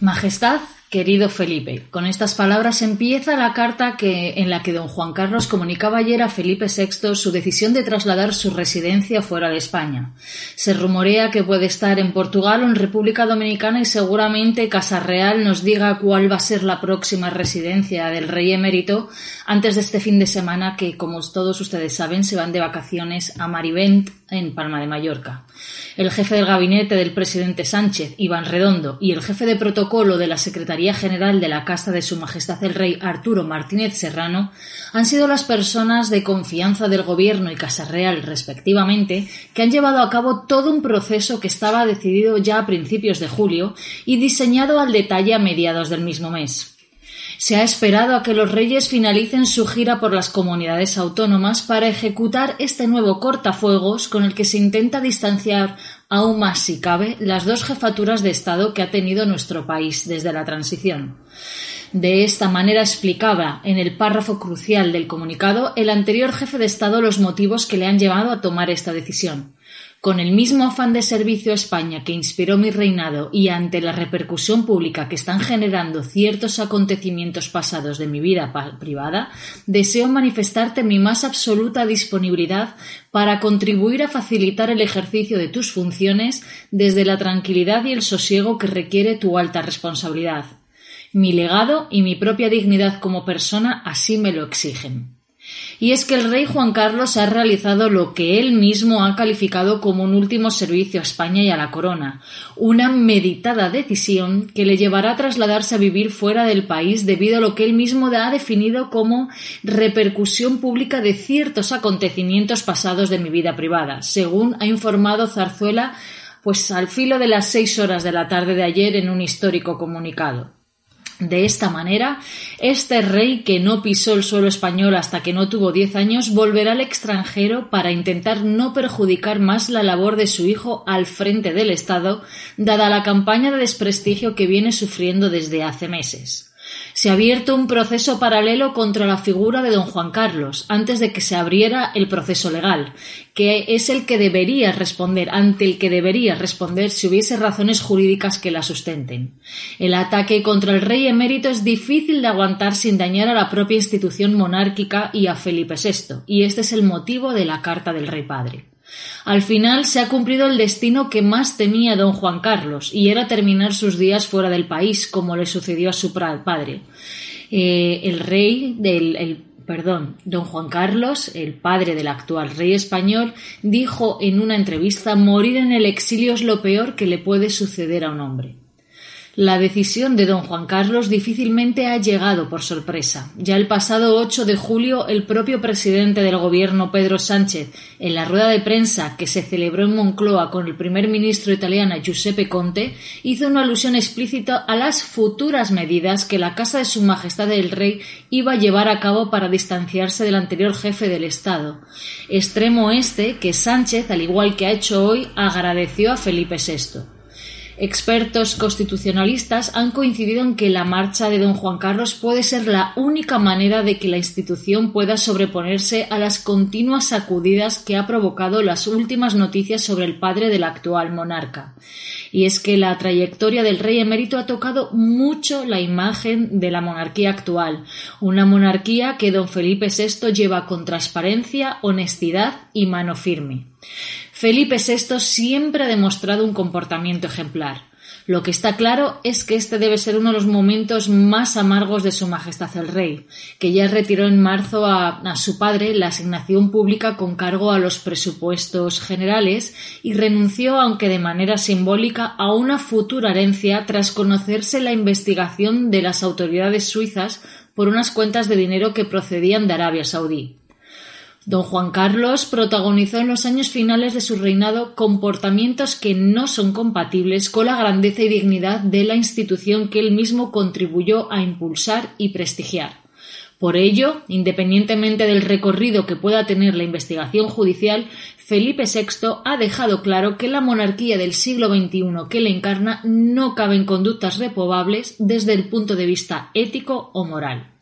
Majestad, querido Felipe, con estas palabras empieza la carta que, en la que don Juan Carlos comunicaba ayer a Felipe VI su decisión de trasladar su residencia fuera de España. Se rumorea que puede estar en Portugal o en República Dominicana y seguramente Casa Real nos diga cuál va a ser la próxima residencia del rey emérito antes de este fin de semana que, como todos ustedes saben, se van de vacaciones a Marivent en Palma de Mallorca. El jefe del gabinete del presidente Sánchez, Iván Redondo, y el jefe de protocolo de la Secretaría General de la Casa de Su Majestad el Rey, Arturo Martínez Serrano, han sido las personas de confianza del Gobierno y Casa Real, respectivamente, que han llevado a cabo todo un proceso que estaba decidido ya a principios de julio y diseñado al detalle a mediados del mismo mes. Se ha esperado a que los reyes finalicen su gira por las comunidades autónomas para ejecutar este nuevo cortafuegos con el que se intenta distanciar aún más, si cabe, las dos jefaturas de Estado que ha tenido nuestro país desde la transición. De esta manera explicaba en el párrafo crucial del comunicado el anterior jefe de Estado los motivos que le han llevado a tomar esta decisión. Con el mismo afán de servicio a España que inspiró mi reinado y ante la repercusión pública que están generando ciertos acontecimientos pasados de mi vida privada, deseo manifestarte mi más absoluta disponibilidad para contribuir a facilitar el ejercicio de tus funciones desde la tranquilidad y el sosiego que requiere tu alta responsabilidad. Mi legado y mi propia dignidad como persona así me lo exigen. Y es que el rey Juan Carlos ha realizado lo que él mismo ha calificado como un último servicio a España y a la corona, una meditada decisión que le llevará a trasladarse a vivir fuera del país debido a lo que él mismo ha definido como repercusión pública de ciertos acontecimientos pasados de mi vida privada, según ha informado Zarzuela pues al filo de las seis horas de la tarde de ayer en un histórico comunicado. De esta manera, este rey que no pisó el suelo español hasta que no tuvo diez años volverá al extranjero para intentar no perjudicar más la labor de su hijo al frente del Estado, dada la campaña de desprestigio que viene sufriendo desde hace meses se ha abierto un proceso paralelo contra la figura de don Juan Carlos antes de que se abriera el proceso legal, que es el que debería responder, ante el que debería responder si hubiese razones jurídicas que la sustenten. El ataque contra el rey emérito es difícil de aguantar sin dañar a la propia institución monárquica y a Felipe VI, y este es el motivo de la carta del rey padre. Al final se ha cumplido el destino que más temía don Juan Carlos, y era terminar sus días fuera del país, como le sucedió a su padre. Eh, el rey del perdón, don Juan Carlos, el padre del actual rey español, dijo en una entrevista morir en el exilio es lo peor que le puede suceder a un hombre. La decisión de don Juan Carlos difícilmente ha llegado por sorpresa. Ya el pasado 8 de julio, el propio presidente del gobierno, Pedro Sánchez, en la rueda de prensa que se celebró en Moncloa con el primer ministro italiano Giuseppe Conte, hizo una alusión explícita a las futuras medidas que la Casa de Su Majestad el Rey iba a llevar a cabo para distanciarse del anterior jefe del Estado. Extremo este que Sánchez, al igual que ha hecho hoy, agradeció a Felipe VI. Expertos constitucionalistas han coincidido en que la marcha de don Juan Carlos puede ser la única manera de que la institución pueda sobreponerse a las continuas sacudidas que ha provocado las últimas noticias sobre el padre del actual monarca. Y es que la trayectoria del rey emérito ha tocado mucho la imagen de la monarquía actual, una monarquía que don Felipe VI lleva con transparencia, honestidad y mano firme. Felipe VI siempre ha demostrado un comportamiento ejemplar. Lo que está claro es que este debe ser uno de los momentos más amargos de Su Majestad el Rey, que ya retiró en marzo a, a, su padre la asignación pública con cargo a los presupuestos generales y renunció, aunque de manera simbólica, a una futura herencia tras conocerse la investigación de las autoridades suizas por unas cuentas de dinero que procedían de Arabia Saudí. Don Juan Carlos protagonizó en los años finales de su reinado comportamientos que no son compatibles con la grandeza y dignidad de la institución que él mismo contribuyó a impulsar y prestigiar. Por ello, independientemente del recorrido que pueda tener la investigación judicial, Felipe VI ha dejado claro que la monarquía del siglo XXI que le encarna no cabe en conductas reprobables desde el punto de vista ético o moral.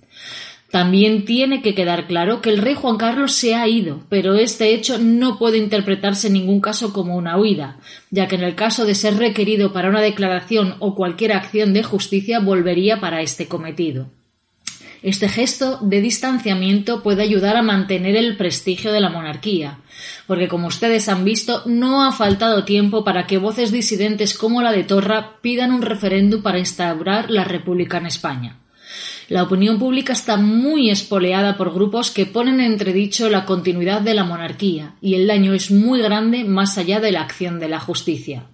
También tiene que quedar claro que el rey Juan Carlos se ha ido, pero este hecho no puede interpretarse en ningún caso como una huida, ya que en el caso de ser requerido para una declaración o cualquier acción de justicia volvería para este cometido. Este gesto de distanciamiento puede ayudar a mantener el prestigio de la monarquía, porque como ustedes han visto, no ha faltado tiempo para que voces disidentes como la de Torra pidan un referéndum para instaurar la República en España. La opinión pública está muy espoleada por grupos que ponen en entredicho la continuidad de la monarquía, y el daño es muy grande más allá de la acción de la justicia.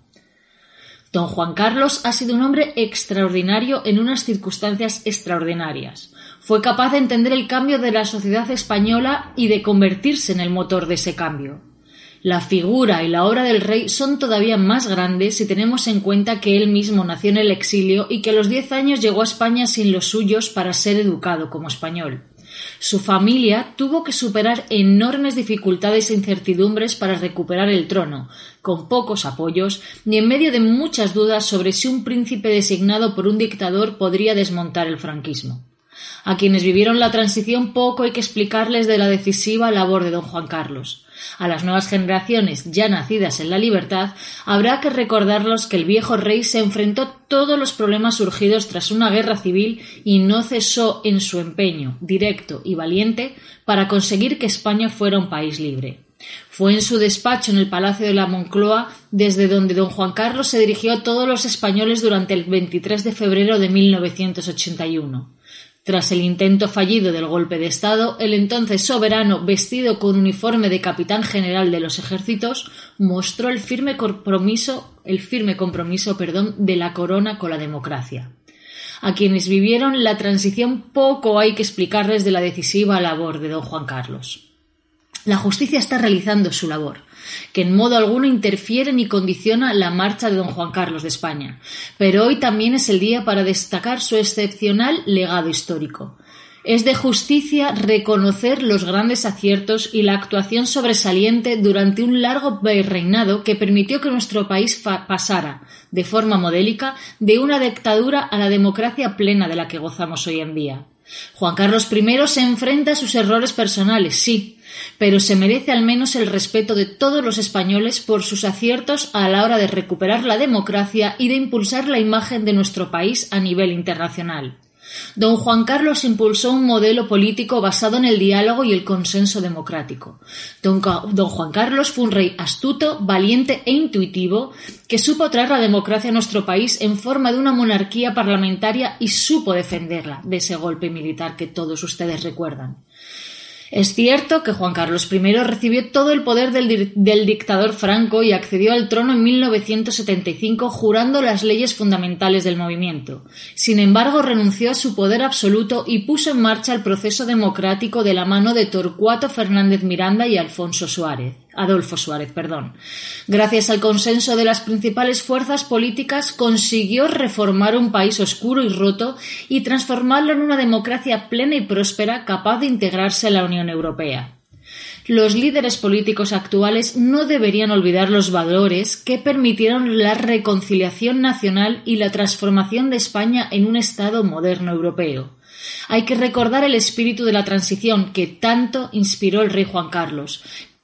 Don Juan Carlos ha sido un hombre extraordinario en unas circunstancias extraordinarias. Fue capaz de entender el cambio de la sociedad española y de convertirse en el motor de ese cambio. La figura y la obra del rey son todavía más grandes si tenemos en cuenta que él mismo nació en el exilio y que a los diez años llegó a España sin los suyos para ser educado como español. Su familia tuvo que superar enormes dificultades e incertidumbres para recuperar el trono, con pocos apoyos y en medio de muchas dudas sobre si un príncipe designado por un dictador podría desmontar el franquismo. A quienes vivieron la transición poco hay que explicarles de la decisiva labor de don Juan Carlos. A las nuevas generaciones ya nacidas en la libertad habrá que recordarlos que el viejo rey se enfrentó todos los problemas surgidos tras una guerra civil y no cesó en su empeño directo y valiente para conseguir que España fuera un país libre. Fue en su despacho en el Palacio de la Moncloa desde donde don Juan Carlos se dirigió a todos los españoles durante el 23 de febrero de 1981. Tras el intento fallido del golpe de Estado, el entonces soberano, vestido con uniforme de capitán general de los ejércitos, mostró el firme compromiso, el firme compromiso, perdón, de la corona con la democracia. A quienes vivieron la transición poco hay que explicarles de la decisiva labor de don Juan Carlos. La justicia está realizando su labor que en modo alguno interfiere ni condiciona la marcha de don Juan Carlos de España. Pero hoy también es el día para destacar su excepcional legado histórico. Es de justicia reconocer los grandes aciertos y la actuación sobresaliente durante un largo reinado que permitió que nuestro país pasara, de forma modélica, de una dictadura a la democracia plena de la que gozamos hoy en día. Juan Carlos I se enfrenta a sus errores personales, sí, pero se merece al menos el respeto de todos los españoles por sus aciertos a la hora de recuperar la democracia y de impulsar la imagen de nuestro país a nivel internacional. Don Juan Carlos impulsó un modelo político basado en el diálogo y el consenso democrático. Don, Juan Carlos fue un rey astuto, valiente e intuitivo que supo traer la democracia a nuestro país en forma de una monarquía parlamentaria y supo defenderla de ese golpe militar que todos ustedes recuerdan. Es cierto que Juan Carlos I recibió todo el poder del, dictador Franco y accedió al trono en 1975 jurando las leyes fundamentales del movimiento. Sin embargo, renunció a su poder absoluto y puso en marcha el proceso democrático de la mano de Torcuato Fernández Miranda y Alfonso Suárez. Adolfo Suárez, perdón. Gracias al consenso de las principales fuerzas políticas consiguió reformar un país oscuro y roto y transformarlo en una democracia plena y próspera capaz de integrarse en la Unión Europea. Los líderes políticos actuales no deberían olvidar los valores que permitieron la reconciliación nacional y la transformación de España en un Estado moderno europeo. Hay que recordar el espíritu de la transición que tanto inspiró el rey Juan Carlos,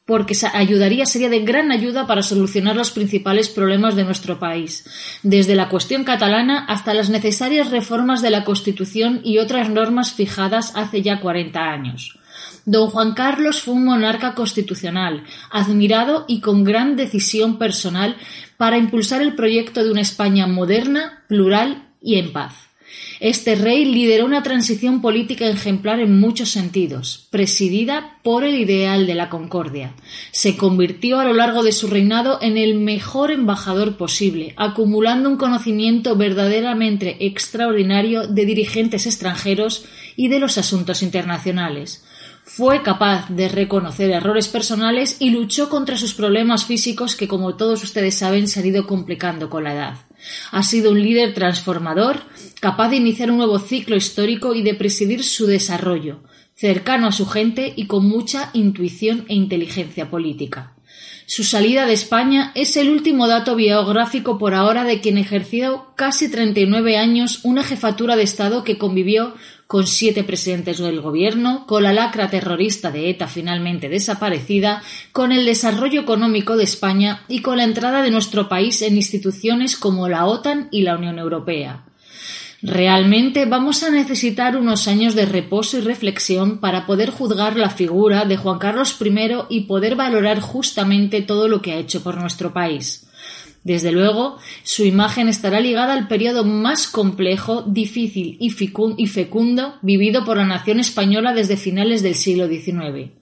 porque ayudaría, sería de gran ayuda para solucionar los principales problemas de nuestro país, desde la cuestión catalana hasta las necesarias reformas de la Constitución y otras normas fijadas hace ya 40 años. Don Juan Carlos fue un monarca constitucional, admirado y con gran decisión personal para impulsar el proyecto de una España moderna, plural y en paz. Este rey lideró una transición política ejemplar en muchos sentidos, presidida por el ideal de la concordia. Se convirtió a lo largo de su reinado en el mejor embajador posible, acumulando un conocimiento verdaderamente extraordinario de dirigentes extranjeros y de los asuntos internacionales Fue capaz de reconocer errores personales y luchó contra sus problemas físicos que, como todos ustedes saben, se han ido complicando con la edad. Ha sido un líder transformador, capaz de iniciar un nuevo ciclo histórico y de presidir su desarrollo, cercano a su gente y con mucha intuición e inteligencia política. Su salida de España es el último dato biográfico por ahora de quien ejerció casi 39 años una jefatura de Estado que convivió con siete presidentes del gobierno, con la lacra terrorista de ETA finalmente desaparecida, con el desarrollo económico de España y con la entrada de nuestro país en instituciones como la OTAN y la Unión Europea. Realmente vamos a necesitar unos años de reposo y reflexión para poder juzgar la figura de Juan Carlos I y poder valorar justamente todo lo que ha hecho por nuestro país. Desde luego, su imagen estará ligada al periodo más complejo, difícil y fecundo vivido por la nación española desde finales del siglo XIX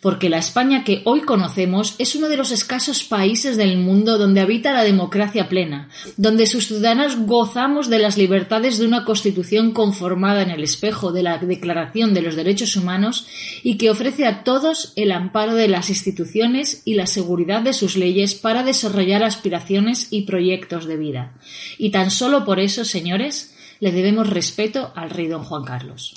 porque la España que hoy conocemos es uno de los escasos países del mundo donde habita la democracia plena, donde sus ciudadanos gozamos de las libertades de una constitución conformada en el espejo de la Declaración de los Derechos Humanos y que ofrece a todos el amparo de las instituciones y la seguridad de sus leyes para desarrollar aspiraciones y proyectos de vida. Y tan solo por eso, señores, le debemos respeto al rey don Juan Carlos.